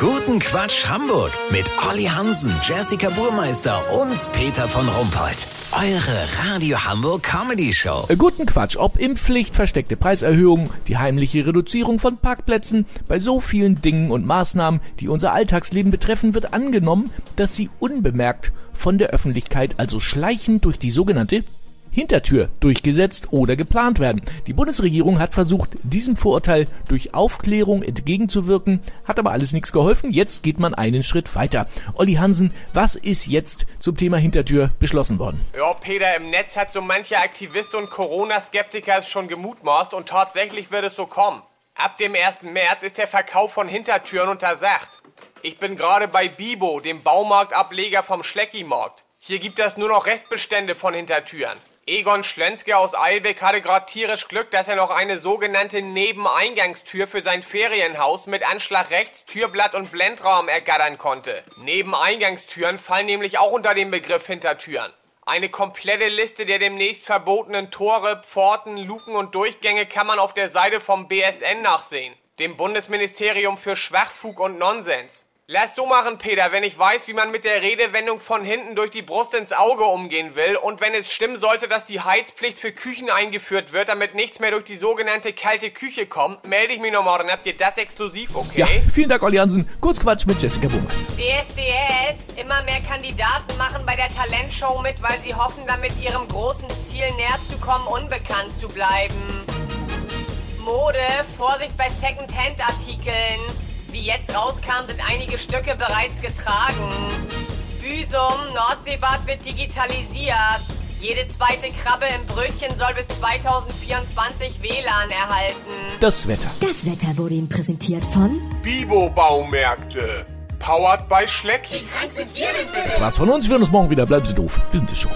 Guten Quatsch Hamburg mit Olli Hansen, Jessica Burmeister und Peter von Rumpold. Eure Radio Hamburg Comedy Show. Äh, Guten Quatsch, ob Impfpflicht, versteckte Preiserhöhungen, die heimliche Reduzierung von Parkplätzen, bei so vielen Dingen und Maßnahmen, die unser Alltagsleben betreffen, wird angenommen, dass sie unbemerkt von der Öffentlichkeit, also schleichend durch die sogenannte Hintertür durchgesetzt oder geplant werden. Die Bundesregierung hat versucht, diesem Vorurteil durch Aufklärung entgegenzuwirken, hat aber alles nichts geholfen. Jetzt geht man einen Schritt weiter. Olli Hansen, was ist jetzt zum Thema Hintertür beschlossen worden? Ja, Peter, im Netz hat so mancher Aktivist und Corona-Skeptiker es schon gemutmaßt und tatsächlich wird es so kommen. Ab dem 1. März ist der Verkauf von Hintertüren untersagt. Ich bin gerade bei Bibo, dem Baumarktableger vom Schlecki-Markt. Hier gibt es nur noch Restbestände von Hintertüren. Egon Schlenske aus Eilbeck hatte gerade tierisch Glück, dass er noch eine sogenannte Nebeneingangstür für sein Ferienhaus mit Anschlag rechts, Türblatt und Blendraum ergattern konnte. Nebeneingangstüren fallen nämlich auch unter den Begriff Hintertüren. Eine komplette Liste der demnächst verbotenen Tore, Pforten, Luken und Durchgänge kann man auf der Seite vom BSN nachsehen, dem Bundesministerium für Schwachfug und Nonsens. Lass so machen, Peter, wenn ich weiß, wie man mit der Redewendung von hinten durch die Brust ins Auge umgehen will und wenn es stimmen sollte, dass die Heizpflicht für Küchen eingeführt wird, damit nichts mehr durch die sogenannte kalte Küche kommt, melde ich mich noch morgen. Habt ihr das exklusiv, okay? Ja, vielen Dank, Olli Hansen. Kurzquatsch mit Jessica Bummers. DSDS, immer mehr Kandidaten machen bei der Talentshow mit, weil sie hoffen, damit ihrem großen Ziel näher zu kommen, unbekannt zu bleiben. Mode, Vorsicht bei Second-Hand-Artikeln. Wie jetzt rauskam, sind einige Stücke bereits getragen. Büsum, Nordseebad wird digitalisiert. Jede zweite Krabbe im Brötchen soll bis 2024 WLAN erhalten. Das Wetter. Das Wetter wurde Ihnen präsentiert von Bibo-Baumärkte. Powered by Schlecki. Das war's von uns. Wir hören uns morgen wieder. Bleiben Sie doof. Wir sind es schon.